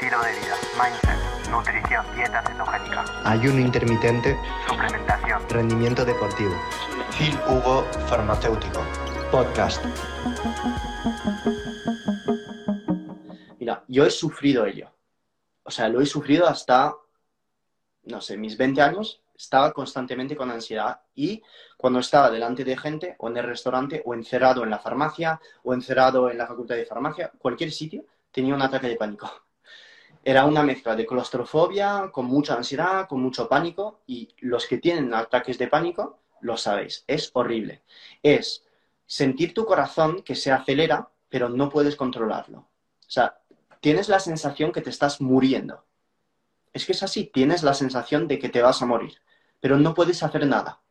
estilo de vida, mindset, nutrición, dieta cetogénica, ayuno intermitente, suplementación, rendimiento deportivo. Phil Hugo Farmacéutico. Podcast. Mira, yo he sufrido ello. O sea, lo he sufrido hasta, no sé, mis 20 años. Estaba constantemente con ansiedad y cuando estaba delante de gente o en el restaurante o encerrado en la farmacia o encerrado en la facultad de farmacia, cualquier sitio, tenía un ataque de pánico. Era una mezcla de claustrofobia, con mucha ansiedad, con mucho pánico y los que tienen ataques de pánico lo sabéis, es horrible. Es sentir tu corazón que se acelera, pero no puedes controlarlo. O sea, tienes la sensación que te estás muriendo. Es que es así, tienes la sensación de que te vas a morir, pero no puedes hacer nada.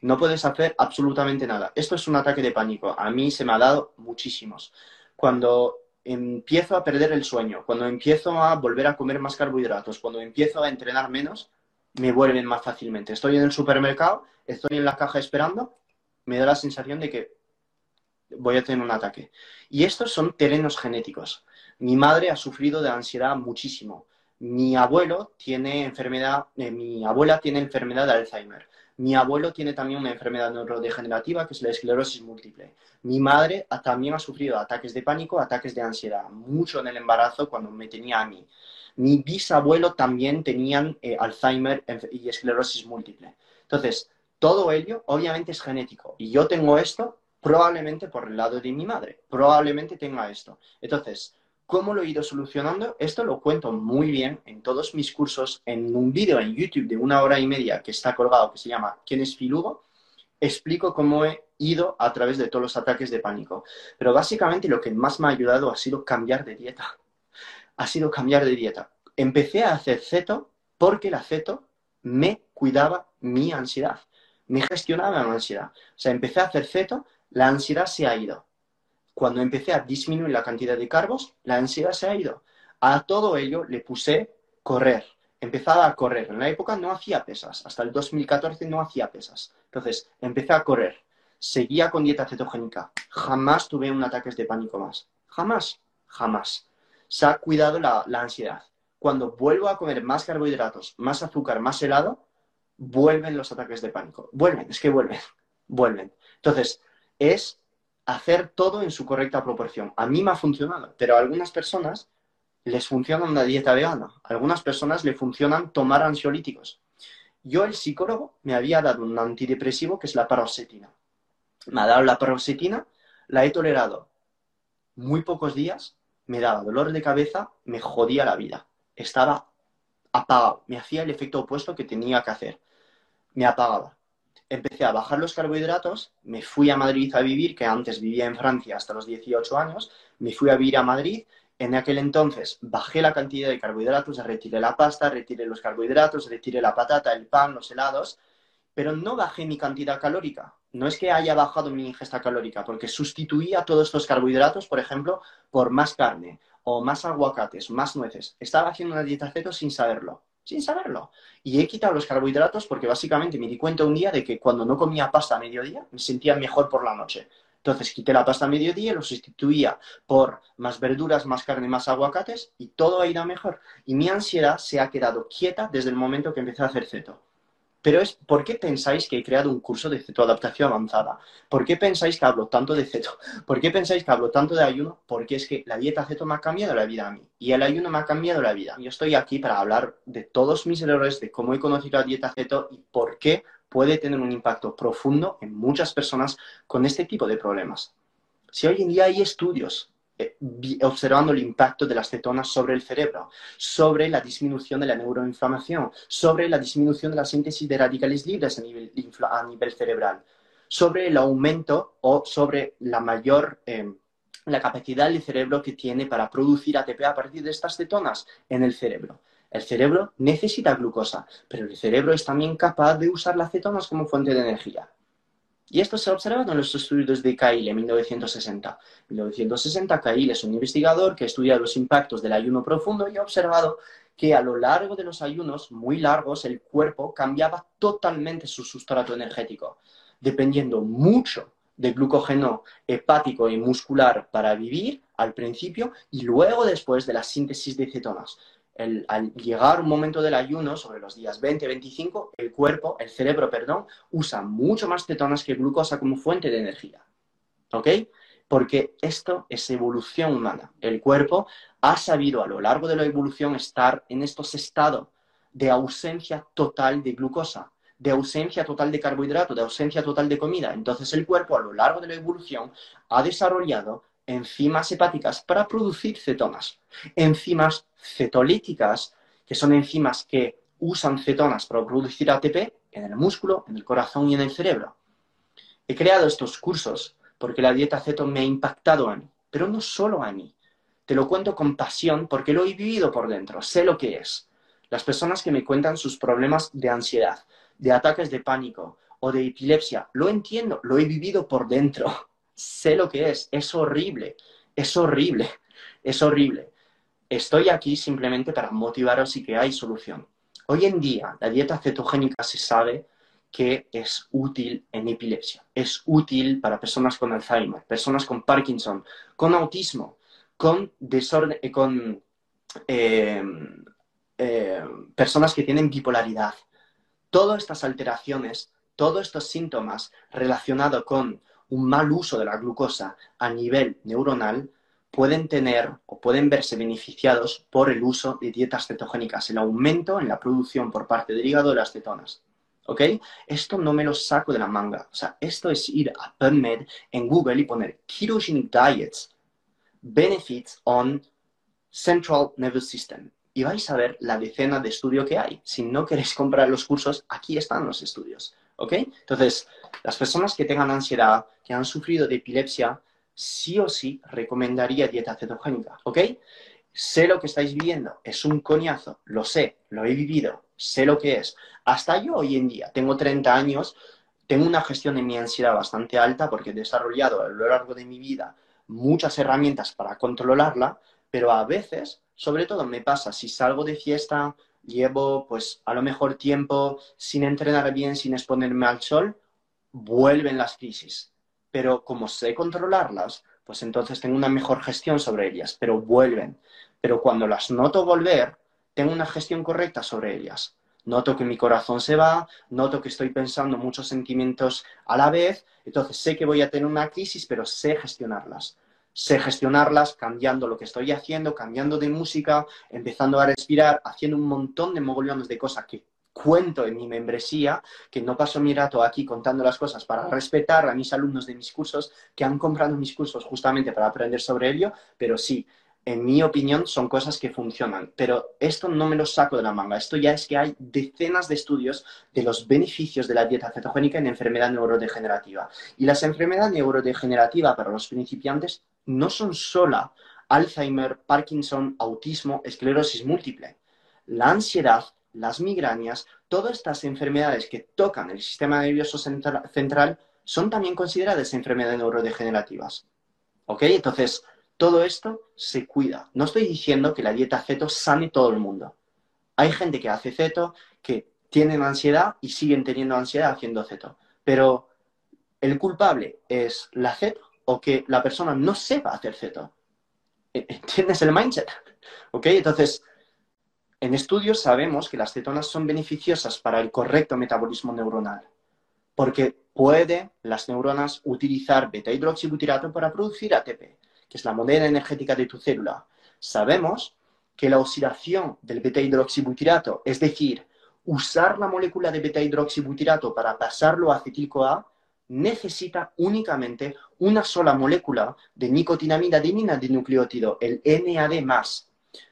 No puedes hacer absolutamente nada. Esto es un ataque de pánico. A mí se me ha dado muchísimos. Cuando empiezo a perder el sueño, cuando empiezo a volver a comer más carbohidratos, cuando empiezo a entrenar menos, me vuelven más fácilmente. Estoy en el supermercado, estoy en la caja esperando, me da la sensación de que voy a tener un ataque. Y estos son terrenos genéticos. Mi madre ha sufrido de ansiedad muchísimo. Mi abuelo tiene enfermedad, eh, mi abuela tiene enfermedad de Alzheimer. Mi abuelo tiene también una enfermedad neurodegenerativa que es la esclerosis múltiple. Mi madre también ha sufrido ataques de pánico, ataques de ansiedad, mucho en el embarazo cuando me tenía a mí. Mi bisabuelo también tenían eh, Alzheimer y esclerosis múltiple. Entonces, todo ello obviamente es genético. Y yo tengo esto probablemente por el lado de mi madre. Probablemente tenga esto. Entonces, ¿cómo lo he ido solucionando? Esto lo cuento muy bien en todos mis cursos, en un vídeo en YouTube de una hora y media que está colgado, que se llama ¿Quién es Filugo? Explico cómo he ido a través de todos los ataques de pánico. Pero básicamente lo que más me ha ayudado ha sido cambiar de dieta. Ha sido cambiar de dieta. Empecé a hacer ceto porque la ceto me cuidaba mi ansiedad me gestionaba la ansiedad. O sea, empecé a hacer ceto, la ansiedad se ha ido. Cuando empecé a disminuir la cantidad de carbos, la ansiedad se ha ido. A todo ello le puse correr. Empezaba a correr. En la época no hacía pesas. Hasta el 2014 no hacía pesas. Entonces, empecé a correr. Seguía con dieta cetogénica. Jamás tuve un ataque de pánico más. Jamás. Jamás. Se ha cuidado la, la ansiedad. Cuando vuelvo a comer más carbohidratos, más azúcar, más helado, vuelven los ataques de pánico. Vuelven, es que vuelven, vuelven. Entonces, es hacer todo en su correcta proporción. A mí me ha funcionado, pero a algunas personas les funciona una dieta vegana, a algunas personas le funcionan tomar ansiolíticos. Yo, el psicólogo, me había dado un antidepresivo que es la paroxetina. Me ha dado la paroxetina, la he tolerado muy pocos días, me daba dolor de cabeza, me jodía la vida. Estaba apagado, me hacía el efecto opuesto que tenía que hacer me apagaba. Empecé a bajar los carbohidratos, me fui a Madrid a vivir, que antes vivía en Francia hasta los 18 años, me fui a vivir a Madrid, en aquel entonces bajé la cantidad de carbohidratos, retiré la pasta, retiré los carbohidratos, retiré la patata, el pan, los helados, pero no bajé mi cantidad calórica. No es que haya bajado mi ingesta calórica, porque sustituía todos estos carbohidratos, por ejemplo, por más carne o más aguacates, más nueces. Estaba haciendo una dieta ceto sin saberlo sin saberlo. Y he quitado los carbohidratos porque básicamente me di cuenta un día de que cuando no comía pasta a mediodía me sentía mejor por la noche. Entonces quité la pasta a mediodía, lo sustituía por más verduras, más carne, más aguacates y todo ha ido mejor. Y mi ansiedad se ha quedado quieta desde el momento que empecé a hacer ceto. Pero es, ¿por qué pensáis que he creado un curso de cetoadaptación avanzada? ¿Por qué pensáis que hablo tanto de ceto? ¿Por qué pensáis que hablo tanto de ayuno? Porque es que la dieta ceto me ha cambiado la vida a mí y el ayuno me ha cambiado la vida. Yo estoy aquí para hablar de todos mis errores, de cómo he conocido la dieta ceto y por qué puede tener un impacto profundo en muchas personas con este tipo de problemas. Si hoy en día hay estudios eh, observando el impacto de las cetonas sobre el cerebro, sobre la disminución de la neuroinflamación, sobre la disminución de la síntesis de radicales libres a nivel, cerebral, sobre el aumento o sobre la mayor em, la capacidad del cerebro que tiene para producir ATP a partir de estas cetonas en el cerebro. El cerebro necesita glucosa, pero el cerebro es también capaz de usar las cetonas como fuente de energía. Y esto se ha observado en los estudios de Cahill en 1960. En 1960, Cahill es un investigador que estudia los impactos del ayuno profundo y ha observado que a lo largo de los ayunos muy largos el cuerpo cambiaba totalmente su sustrato energético, dependiendo mucho de glucógeno hepático y muscular para vivir al principio y luego después de la síntesis de cetonas. Al llegar un momento del ayuno, sobre los días 20-25, el cuerpo, el cerebro, perdón, usa mucho más cetonas que glucosa como fuente de energía. ¿Ok? Porque esto es evolución humana. El cuerpo ha sabido a lo largo de la evolución estar en estos estados de ausencia total de glucosa, de ausencia total de carbohidrato, de ausencia total de comida. Entonces el cuerpo a lo largo de la evolución ha desarrollado enzimas hepáticas para producir cetonas. Enzimas cetolíticas, que son enzimas que usan cetonas para producir ATP en el músculo, en el corazón y en el cerebro. He creado estos cursos porque la dieta ceto me ha impactado a mí, pero no solo a mí. Te lo cuento con pasión porque lo he vivido por dentro, sé lo que es. Las personas que me cuentan sus problemas de ansiedad, de ataques de pánico o de epilepsia, lo entiendo, lo he vivido por dentro, sé lo que es, es horrible, es horrible, es horrible. Estoy aquí simplemente para motivaros y que hay solución. Hoy en día la dieta cetogénica se sabe que es útil en epilepsia, es útil para personas con Alzheimer, personas con Parkinson, con autismo, con eh, eh, eh, personas que tienen bipolaridad. Todas estas alteraciones, todos estos síntomas relacionados con un mal uso de la glucosa a nivel neuronal pueden tener o pueden verse beneficiados por el uso de dietas cetogénicas, el aumento en la producción por parte del hígado de las cetonas. ¿Ok? Esto no me lo saco de la manga. O sea, esto es ir a PubMed en Google y poner ketogenic diets, benefits on central nervous system. Y vais a ver la decena de estudios que hay. Si no queréis comprar los cursos, aquí están los estudios. ¿Ok? Entonces, las personas que tengan ansiedad, que han sufrido de epilepsia, sí o sí recomendaría dieta cetogénica. ¿Ok? Sé lo que estáis viviendo, es un coñazo, lo sé, lo he vivido, sé lo que es. Hasta yo hoy en día, tengo 30 años, tengo una gestión de mi ansiedad bastante alta porque he desarrollado a lo largo de mi vida muchas herramientas para controlarla, pero a veces, sobre todo me pasa si salgo de fiesta, llevo pues a lo mejor tiempo sin entrenar bien, sin exponerme al sol, vuelven las crisis. Pero como sé controlarlas, pues entonces tengo una mejor gestión sobre ellas, pero vuelven. Pero cuando las noto volver, tengo una gestión correcta sobre ellas. Noto que mi corazón se va, noto que estoy pensando muchos sentimientos a la vez, entonces sé que voy a tener una crisis, pero sé gestionarlas sé gestionarlas cambiando lo que estoy haciendo, cambiando de música, empezando a respirar, haciendo un montón de mogollones de cosas que cuento en mi membresía, que no paso mi rato aquí contando las cosas para respetar a mis alumnos de mis cursos que han comprado mis cursos justamente para aprender sobre ello, pero sí, en mi opinión, son cosas que funcionan. Pero esto no me lo saco de la manga. Esto ya es que hay decenas de estudios de los beneficios de la dieta cetogénica en enfermedad neurodegenerativa. Y las enfermedades neurodegenerativas para los principiantes no son solo Alzheimer, Parkinson, autismo, esclerosis múltiple. La ansiedad, las migrañas, todas estas enfermedades que tocan el sistema nervioso central son también consideradas enfermedades neurodegenerativas. ¿Ok? Entonces, todo esto se cuida. No estoy diciendo que la dieta ceto sane todo el mundo. Hay gente que hace ceto, que tienen ansiedad y siguen teniendo ansiedad haciendo ceto. Pero el culpable es la ceto o que la persona no sepa hacer ceto. E, ¿Entiendes el mindset? ¿Ok? Entonces, en estudios sabemos que las cetonas son beneficiosas para el correcto metabolismo neuronal, porque puede las neuronas utilizar beta-hidroxibutirato para producir ATP, que es la moneda energética de tu célula. Sabemos que la oxidación del beta-hidroxibutirato, es decir, usar la molécula de beta-hidroxibutirato para pasarlo a acetil-CoA, necesita únicamente una sola molécula de nicotinamida adenina de nucleótido, el NAD+.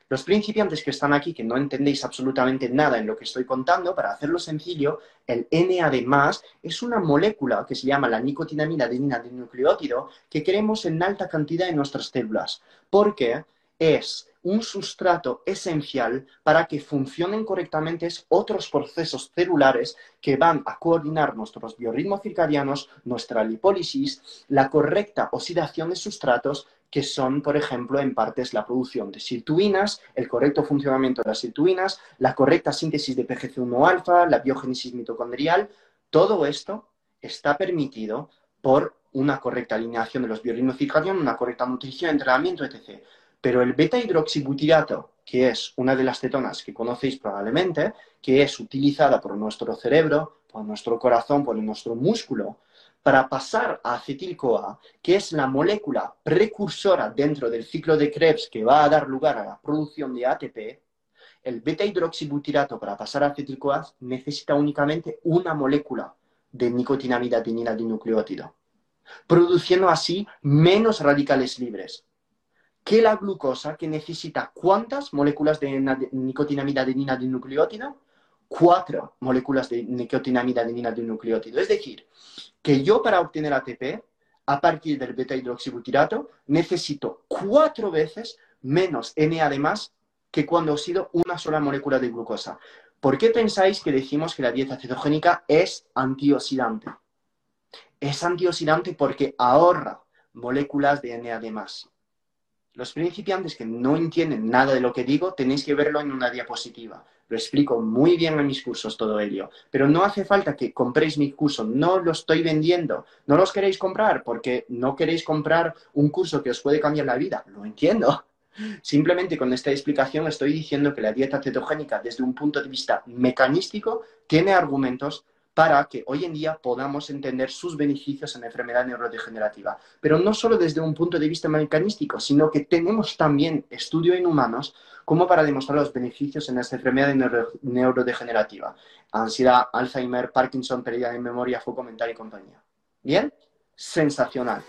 Los principiantes que están aquí, que no entendéis absolutamente nada en lo que estoy contando, para hacerlo sencillo, el NAD+, es una molécula que se llama la nicotinamida adenina de nucleótido que queremos en alta cantidad en nuestras células, porque es un sustrato esencial para que funcionen correctamente otros procesos celulares que van a coordinar nuestros biorritmos circadianos, nuestra lipólisis, la correcta oxidación de sustratos que son, por ejemplo, en partes la producción de sirtuinas, el correcto funcionamiento de las sirtuinas, la correcta síntesis de PGC1-alfa, la biogénesis mitocondrial. Todo esto está permitido por una correcta alineación de los biorritmos circadianos, una correcta nutrición, entrenamiento, etc. Pero el beta-hidroxibutirato, que es una de las cetonas que conocéis probablemente, que es utilizada por nuestro cerebro, por nuestro corazón, por nuestro músculo, para pasar a acetil-CoA, que es la molécula precursora dentro del ciclo de Krebs que va a dar lugar a la producción de ATP, el beta-hidroxibutirato para pasar a acetil-CoA necesita únicamente una molécula de nicotinamida adenina dinucleótido, produciendo así menos radicales libres que la glucosa que necesita cuántas moléculas de nicotinamida adenina dinucleótido? Cuatro moléculas de nicotinamida adenina dinucleótido. Es decir, que yo para obtener ATP, a partir del beta-hidroxibutirato, necesito cuatro veces menos Na de más que cuando he sido una sola molécula de glucosa. ¿Por qué pensáis que decimos que la dieta cetogénica es antioxidante? Es antioxidante porque ahorra moléculas de Na de más. Los principiantes que no entienden nada de lo que digo, tenéis que verlo en una diapositiva. Lo explico muy bien en mis cursos todo ello. Pero no hace falta que compréis mi curso. No lo estoy vendiendo. No los queréis comprar porque no queréis comprar un curso que os puede cambiar la vida. Lo entiendo. Simplemente con esta explicación estoy diciendo que la dieta cetogénica desde un punto de vista mecanístico tiene argumentos para que hoy en día podamos entender sus beneficios en la enfermedad neurodegenerativa. Pero no solo desde un punto de vista mecanístico, sino que tenemos también estudio en humanos como para demostrar los beneficios en esta enfermedad neurodegenerativa. Ansiedad, Alzheimer, Parkinson, pérdida de memoria, foco mental y compañía. ¿Bien? Sensacional.